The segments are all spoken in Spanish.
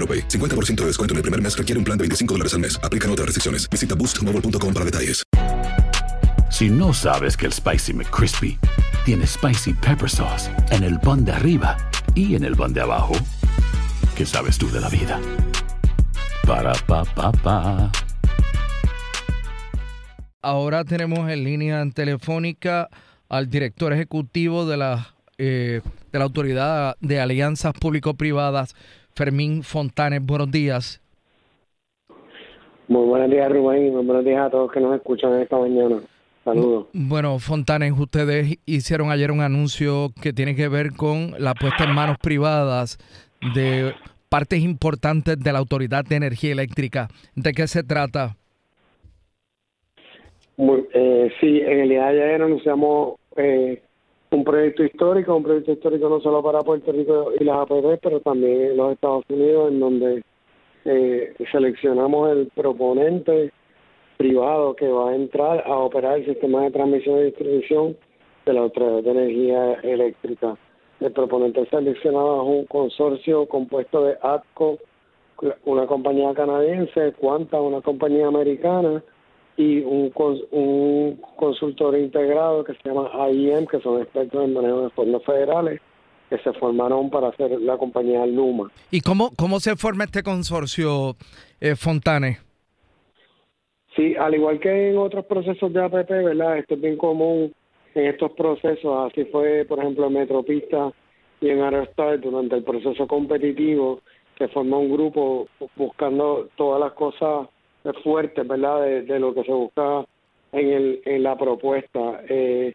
AroPay. 50% de descuento en el primer mes requiere un plan de 25 dólares al mes. Aplican otras restricciones. Visita boostmobile.com para detalles. Si no sabes que el Spicy McCrispy tiene Spicy Pepper Sauce en el pan de arriba y en el pan de abajo, ¿qué sabes tú de la vida? Para, pa, pa, pa. Ahora tenemos en línea telefónica al director ejecutivo de la, eh, de la Autoridad de Alianzas Público-Privadas, Fermín Fontanes. Buenos días. Muy buenos días, Rubén, y muy buenos días a todos que nos escuchan esta mañana. Saludos. Bueno, Fontanes, ustedes hicieron ayer un anuncio que tiene que ver con la puesta en manos privadas de partes importantes de la Autoridad de Energía Eléctrica. ¿De qué se trata? Muy- eh, sí, en el día de ayer anunciamos eh, un proyecto histórico, un proyecto histórico no solo para Puerto Rico y las APP, pero también en los Estados Unidos, en donde eh, seleccionamos el proponente privado que va a entrar a operar el sistema de transmisión y distribución de la Autoridad de Energía Eléctrica. El proponente seleccionado es un consorcio compuesto de ATCO, una compañía canadiense, Quanta, una compañía americana, y un, un consultor integrado que se llama AIM, que son expertos en manejo de fondos federales, que se formaron para hacer la compañía Luma. ¿Y cómo, cómo se forma este consorcio, eh, Fontanes? Sí, al igual que en otros procesos de APP, ¿verdad? Esto es bien común en estos procesos. Así fue, por ejemplo, en Metropista y en Aerostar durante el proceso competitivo, se forma un grupo buscando todas las cosas fuertes, ¿verdad? De, lo que se busca en, el, en la propuesta. Eh,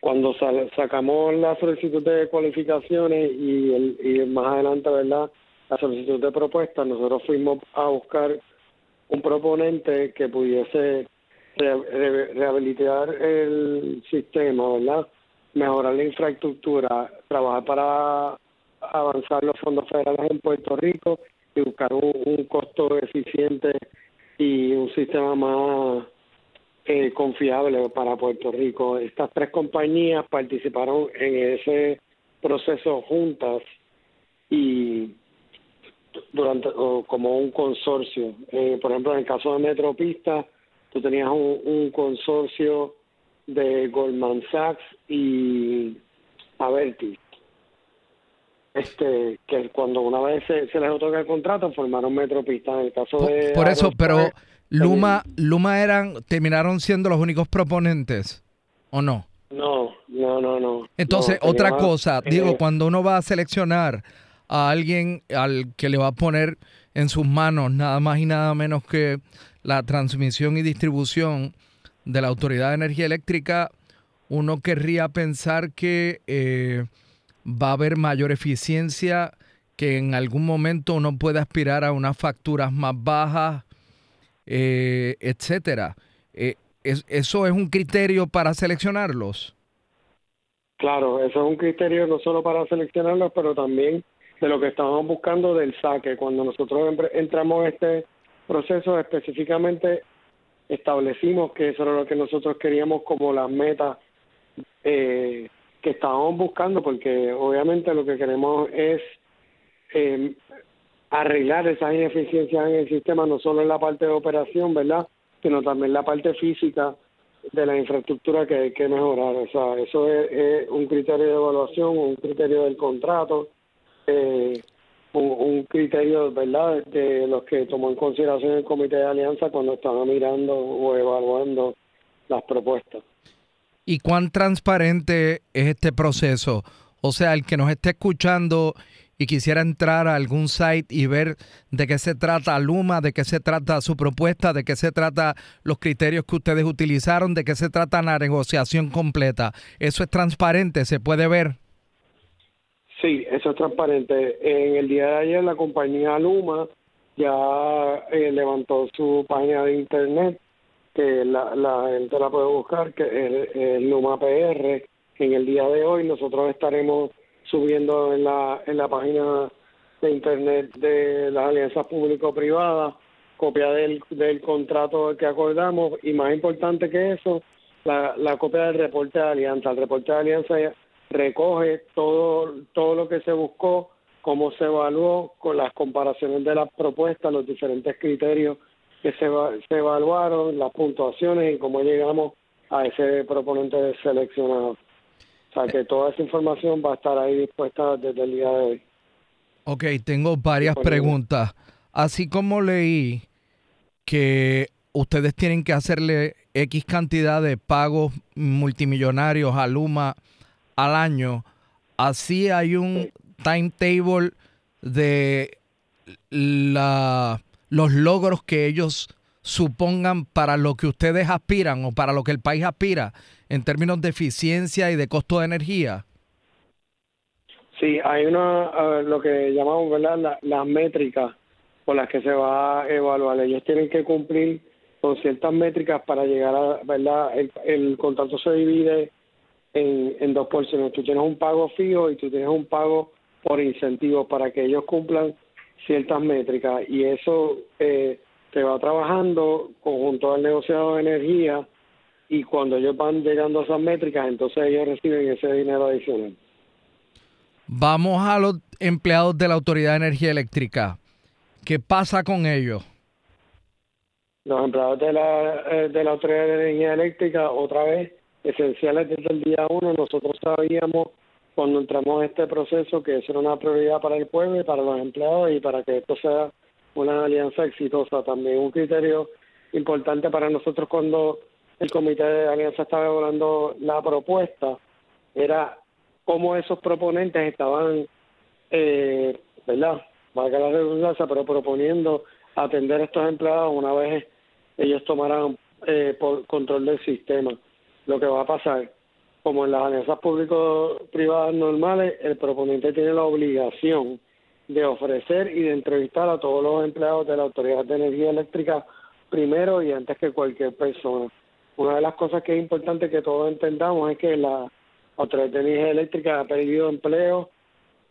cuando sal- sacamos la solicitud de cualificaciones y, el, y más adelante, ¿verdad? La solicitud de propuestas, nosotros fuimos a buscar un proponente que pudiese re- re- rehabilitar el sistema, ¿verdad? Mejorar la infraestructura, trabajar para avanzar los fondos federales en Puerto Rico y buscar un, costo eficiente y un sistema más eh, confiable para Puerto Rico. Estas tres compañías participaron en ese proceso juntas y durante como un consorcio. Eh, por ejemplo, en el caso de Metropista, tú tenías un, un consorcio de Goldman Sachs y Avertis. Este, que cuando una vez se, se les otorga el contrato, formaron Metropista. En el caso de. Por eso, pero Luma, Luma eran, terminaron siendo los únicos proponentes, ¿o no? No, no, no, no. Entonces, No, otra cosa, eh, digo, cuando uno va a seleccionar a alguien al que le va a poner en sus manos nada más y nada menos que la transmisión y distribución de la Autoridad de Energía Eléctrica, uno querría pensar que eh, va a haber mayor eficiencia, que en algún momento uno puede aspirar a unas facturas más bajas, eh, etcétera. Eh, es- ¿Eso es un criterio para seleccionarlos? Claro, eso es un criterio no solo para seleccionarlos, pero también de lo que estamos buscando del saque. Cuando nosotros entramos en este proceso, específicamente establecimos que eso era lo que nosotros queríamos como las metas eh, que estábamos buscando, porque obviamente lo que queremos es eh, arreglar esas ineficiencias en el sistema, no solo en la parte de operación, ¿verdad? Sino también la parte física de la infraestructura que hay que mejorar. O sea, eso es, un criterio de evaluación, un criterio del contrato, eh, un, criterio, ¿verdad?, de los que tomó en consideración el Comité de Alianza cuando estaba mirando o evaluando las propuestas. ¿Y cuán transparente es este proceso? O sea, el que nos esté escuchando y quisiera entrar a algún site y ver de qué se trata Luma, de qué se trata su propuesta, de qué se trata los criterios que ustedes utilizaron, de qué se trata la negociación completa. ¿Eso es transparente? ¿Se puede ver? Sí, eso es transparente. En el día de ayer la compañía Luma ya eh, levantó su página de internet, que la, la gente la puede buscar, que es el Luma PR. En el día de hoy nosotros estaremos subiendo en la, en la página de internet de las alianzas público-privadas copia del, del contrato que acordamos y más importante que eso, la, la copia del reporte de alianza. El reporte de alianza recoge todo, todo lo que se buscó, cómo se evaluó, con las comparaciones de las propuestas, los diferentes criterios que se, se evaluaron, las puntuaciones y cómo llegamos a ese proponente seleccionado sea que toda esa información va a estar ahí dispuesta desde el día de hoy. Ok, tengo varias preguntas. Así como leí que ustedes tienen que hacerle X cantidad de pagos multimillonarios a Luma al año, así hay un timetable de la, los logros que ellos supongan para lo que ustedes aspiran o para lo que el país aspira en términos de eficiencia y de costo de energía? Sí, hay una, lo que llamamos, ¿verdad? las métricas por las que se va a evaluar. Ellos tienen que cumplir con ciertas métricas para llegar a, ¿verdad? El, contrato se divide en, en dos porciones. Tú tienes un pago fijo y tú tienes un pago por incentivos para que ellos cumplan ciertas métricas y eso eh, se va trabajando conjunto al negociado de energía y cuando ellos van llegando a esas métricas, entonces ellos reciben ese dinero adicional. Vamos a los empleados de la Autoridad de Energía Eléctrica. ¿Qué pasa con ellos? Los empleados de la, eh, de la Autoridad de Energía Eléctrica, otra vez, esenciales desde el día uno, nosotros sabíamos cuando entramos en este proceso que eso era una prioridad para el pueblo y para los empleados y para que esto sea una alianza exitosa. También un criterio importante para nosotros cuando el comité de alianza estaba evaluando la propuesta era cómo esos proponentes estaban, eh, ¿verdad? Valga la redundancia, pero proponiendo atender a estos empleados una vez ellos tomaran eh, por control del sistema. Lo que va a pasar, como en las alianzas público-privadas normales, el proponente tiene la obligación de ofrecer y de entrevistar a todos los empleados de la Autoridad de Energía Eléctrica primero y antes que cualquier persona. Una de las cosas que es importante que todos entendamos es que la Autoridad de Energía Eléctrica ha perdido empleo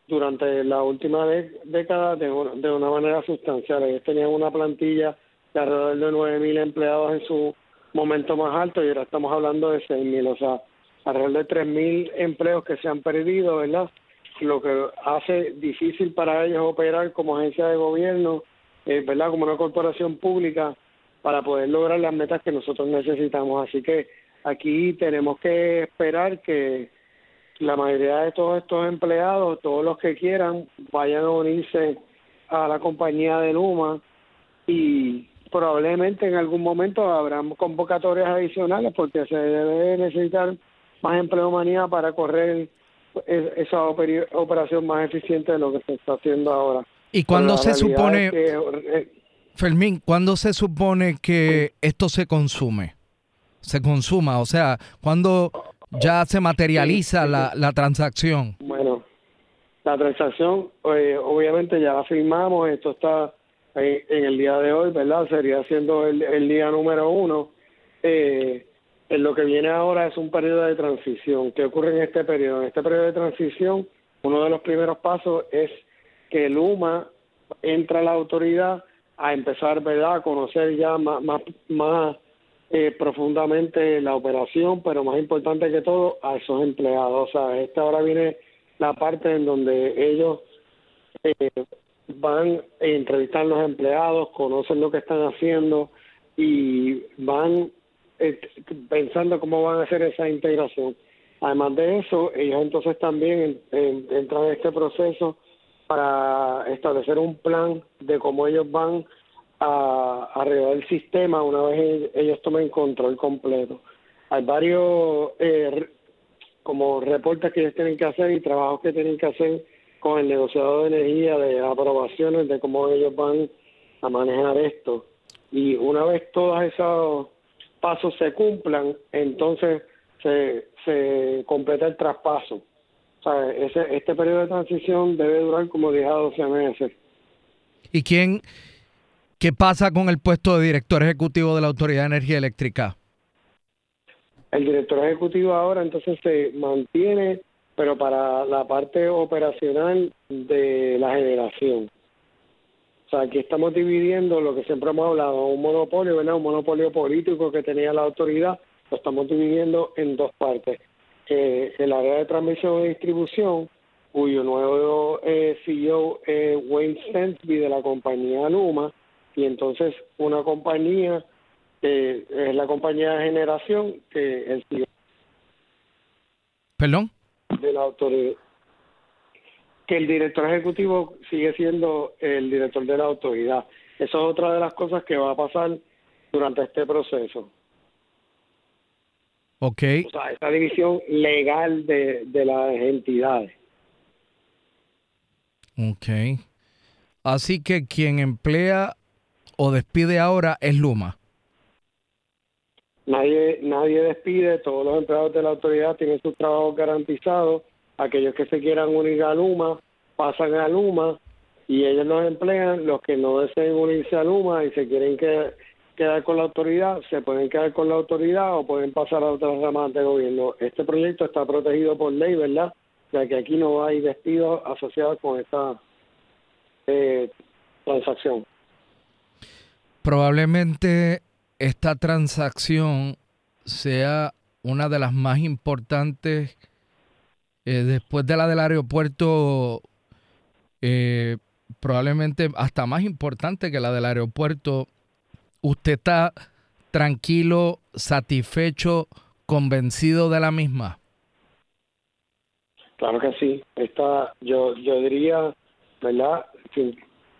durante la última década de, de, una manera sustancial. Ellos tenían una plantilla de alrededor de 9.000 empleados en su momento más alto y ahora estamos hablando de 6.000, o sea, alrededor de 3.000 empleos que se han perdido, ¿verdad? Lo que hace difícil para ellos operar como agencia de gobierno, eh, ¿verdad? Como una corporación pública para poder lograr las metas que nosotros necesitamos. Así que aquí tenemos que esperar que la mayoría de todos estos empleados, todos los que quieran, vayan a unirse a la compañía de Luma y probablemente en algún momento habrán convocatorias adicionales porque se debe necesitar más empleomanía para correr esa operación más eficiente de lo que se está haciendo ahora. ¿Y cuándo se supone, eh, Fermín, ¿cuándo se supone que esto se consume? Se consuma, o sea, ¿cuándo ya se materializa la, la transacción? Bueno, la transacción, eh, obviamente ya la firmamos, esto está en, el día de hoy, ¿verdad? Sería siendo el, día número uno. Eh, en lo que viene ahora es un periodo de transición. ¿Qué ocurre en este periodo? En este periodo de transición, uno de los primeros pasos es que el UMA entra a la autoridad a empezar ¿verdad? a conocer ya más, más, eh, profundamente la operación, pero más importante que todo, a esos empleados. O sea, esta ahora viene la parte en donde ellos eh, van a entrevistar a los empleados, conocen lo que están haciendo y van eh, pensando cómo van a hacer esa integración. Además de eso, ellos entonces también entran en este proceso para establecer un plan de cómo ellos van a arreglar el sistema una vez ellos tomen control completo. Hay varios eh, como reportes que ellos tienen que hacer y trabajos que tienen que hacer con el negociador de energía, de aprobaciones, de cómo ellos van a manejar esto. Y una vez todos esos pasos se cumplan, entonces se, se completa el traspaso. O sea, ese, este periodo de transición debe durar como 10 a 12 meses. ¿Y quién, qué pasa con el puesto de director ejecutivo de la Autoridad de Energía Eléctrica? El director ejecutivo ahora entonces se mantiene, pero para la parte operacional de la generación. O sea, aquí estamos dividiendo lo que siempre hemos hablado, un monopolio, ¿verdad? Un monopolio político que tenía la autoridad, lo estamos dividiendo en dos partes. Eh, el área de transmisión y distribución, cuyo nuevo eh, CEO es Wayne Stensby de la compañía Luma, y entonces una compañía es la compañía de generación que el CEO ¿Perdón? de la autoridad que el director ejecutivo sigue siendo el director de la autoridad. Eso es otra de las cosas que va a pasar durante este proceso. Ok. O sea, esa división legal de, de las entidades. Ok. Así que quien emplea o despide ahora es Luma. Nadie, nadie despide, todos los empleados de la autoridad tienen sus trabajos garantizados aquellos que se quieran unir a Luma pasan a Luma y ellos nos emplean, los que no deseen unirse a Luma y se quieren quedar con la autoridad, se pueden quedar con la autoridad o pueden pasar a otras ramas de gobierno. Este proyecto está protegido por ley, ¿verdad? Ya que aquí no hay despidos asociados con esta eh, transacción. Probablemente esta transacción sea una de las más importantes eh, después de la del aeropuerto, eh, probablemente hasta más importante que la del aeropuerto, ¿usted está tranquilo, satisfecho, convencido de la misma? Claro que sí. Esta, yo, yo diría, ¿verdad?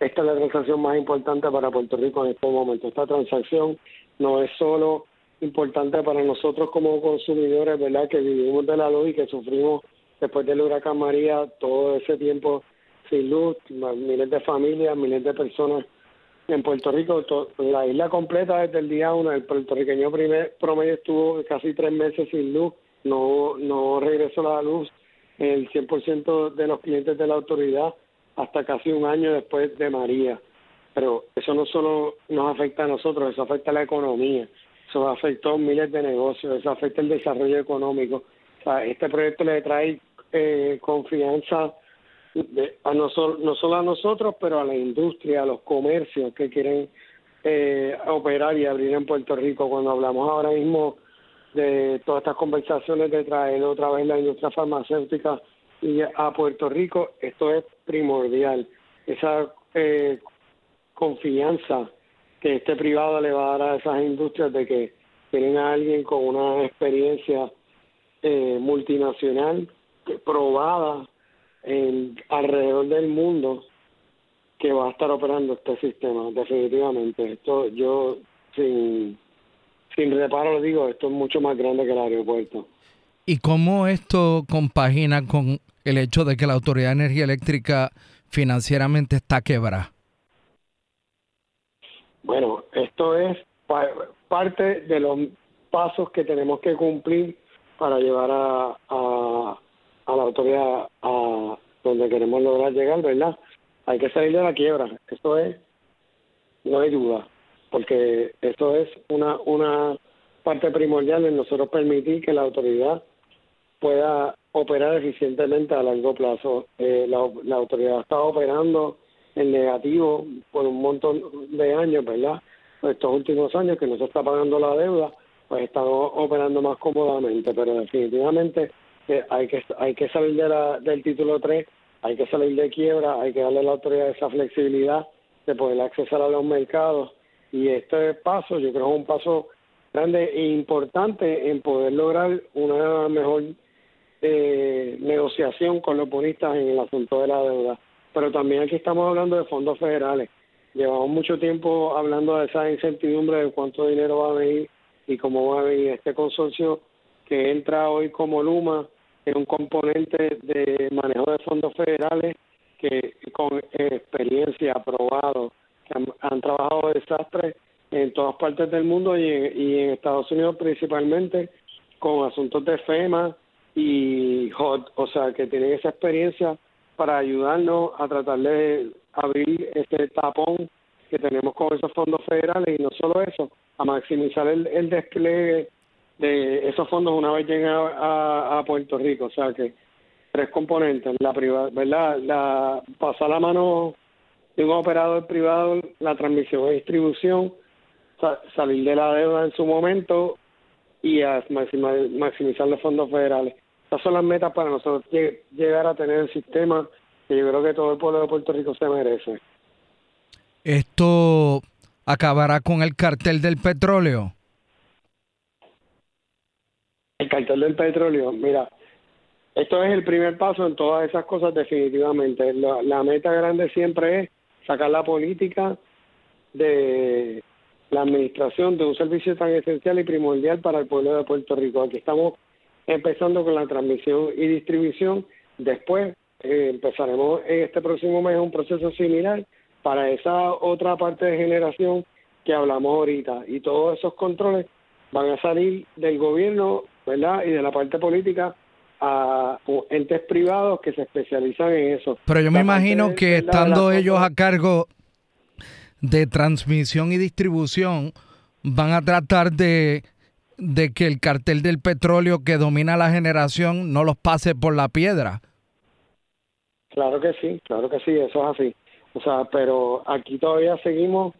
Esta es la transacción más importante para Puerto Rico en este momento. Esta transacción no es solo importante para nosotros como consumidores, ¿verdad? Que vivimos de la luz y que sufrimos después del huracán María, todo ese tiempo sin luz, miles de familias, miles de personas en Puerto Rico, la isla completa desde el día uno, el puertorriqueño promedio estuvo casi tres meses sin luz, no, no regresó la luz el 100% de los clientes de la autoridad hasta casi un año después de María. Pero eso no solo nos afecta a nosotros, eso afecta a la economía, eso afectó miles de negocios, eso afecta el desarrollo económico. O este proyecto le trae eh, confianza a no, no solo a nosotros, pero a la industria, a los comercios que quieren eh, operar y abrir en Puerto Rico. Cuando hablamos ahora mismo de todas estas conversaciones de traer otra vez la industria farmacéutica y a Puerto Rico, esto es primordial. Esa eh, confianza que este privado le va a dar a esas industrias de que tienen a alguien con una experiencia eh, multinacional probada en, alrededor del mundo que va a estar operando este sistema, definitivamente. Esto yo sin, sin reparo lo digo, esto es mucho más grande que el aeropuerto. ¿Y cómo esto compagina con el hecho de que la Autoridad de Energía Eléctrica financieramente está quebrada? Bueno, esto es parte de los pasos que tenemos que cumplir para llevar a, a la autoridad a donde queremos lograr llegar, ¿verdad? Hay que salir de la quiebra, eso es, no hay duda, porque eso es una, una parte primordial en nosotros permitir que la autoridad pueda operar eficientemente a largo plazo. Eh, la, autoridad está operando en negativo por un montón de años, ¿verdad? estos últimos años que no se está pagando la deuda, pues estamos operando más cómodamente, pero definitivamente hay que salir de la, del título 3, hay que salir de quiebra, hay que darle a la autoridad esa flexibilidad de poder accesar a los mercados y este paso yo creo es un paso grande e importante en poder lograr una mejor eh, negociación con los bonistas en el asunto de la deuda. Pero también aquí estamos hablando de fondos federales. Llevamos mucho tiempo hablando de esa incertidumbre de cuánto dinero va a venir y cómo va a venir este consorcio que entra hoy como Luma, un componente de manejo de fondos federales que con experiencia aprobado, que han, trabajado desastres en todas partes del mundo y y en Estados Unidos principalmente con asuntos de FEMA y HOT, o sea que tienen esa experiencia para ayudarnos a tratar de abrir ese tapón que tenemos con esos fondos federales. Y no solo eso, a maximizar el, el despliegue de esos fondos una vez lleguen a, Puerto Rico. O sea que tres componentes, la privada, ¿verdad? La, pasar la mano de un operador privado, la transmisión y distribución, salir de la deuda en su momento y a maximizar los fondos federales. Esas son las metas para nosotros llegar a tener el sistema que yo creo que todo el pueblo de Puerto Rico se merece. ¿Esto acabará con el cartel del petróleo? El cartel del petróleo, mira, esto es el primer paso en todas esas cosas definitivamente. La, meta grande siempre es sacar la política de la administración de un servicio tan esencial y primordial para el pueblo de Puerto Rico. Aquí estamos empezando con la transmisión y distribución. Después eh, empezaremos en este próximo mes un proceso similar para esa otra parte de generación que hablamos ahorita. Y todos esos controles van a salir del gobierno, ¿verdad? Y de la parte política a entes privados que se especializan en eso. Pero yo me imagino que estando ellos a cargo de transmisión y distribución, van a tratar de, de que el cartel del petróleo que domina la generación no los pase por la piedra. Claro que sí, claro que sí, eso es así. O sea, pero aquí todavía seguimos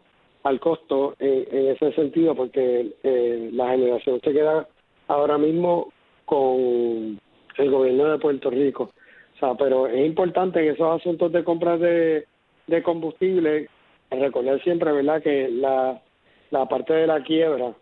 al costo en, ese sentido porque eh, la generación se queda ahora mismo con el gobierno de Puerto Rico. O sea, pero es importante en esos asuntos de compras de, de combustible recordar siempre, ¿verdad?, que la, la parte de la quiebra,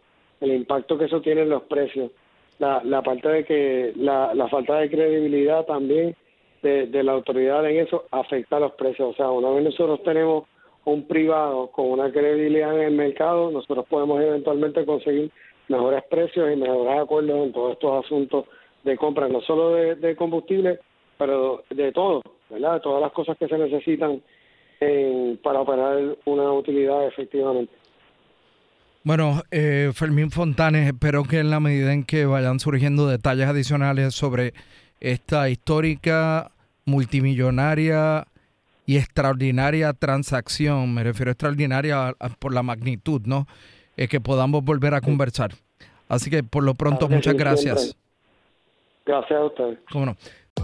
el impacto que eso tiene en los precios, la, la parte de que la, la falta de credibilidad también de, la autoridad en eso afecta a los precios. O sea, una vez nosotros tenemos un privado con una credibilidad en el mercado, nosotros podemos eventualmente conseguir mejores precios y mejores acuerdos en todos estos asuntos de compra, no solo de, combustible, pero de todo, ¿verdad? De todas las cosas que se necesitan para operar una utilidad efectivamente. Bueno, eh, Fermín Fontanes, espero que en la medida en que vayan surgiendo detalles adicionales sobre esta histórica multimillonaria y extraordinaria transacción, me refiero a extraordinaria por la magnitud, ¿no? Es que podamos volver a conversar. Así que por lo pronto, muchas gracias. Gracias a usted. ¿Cómo no?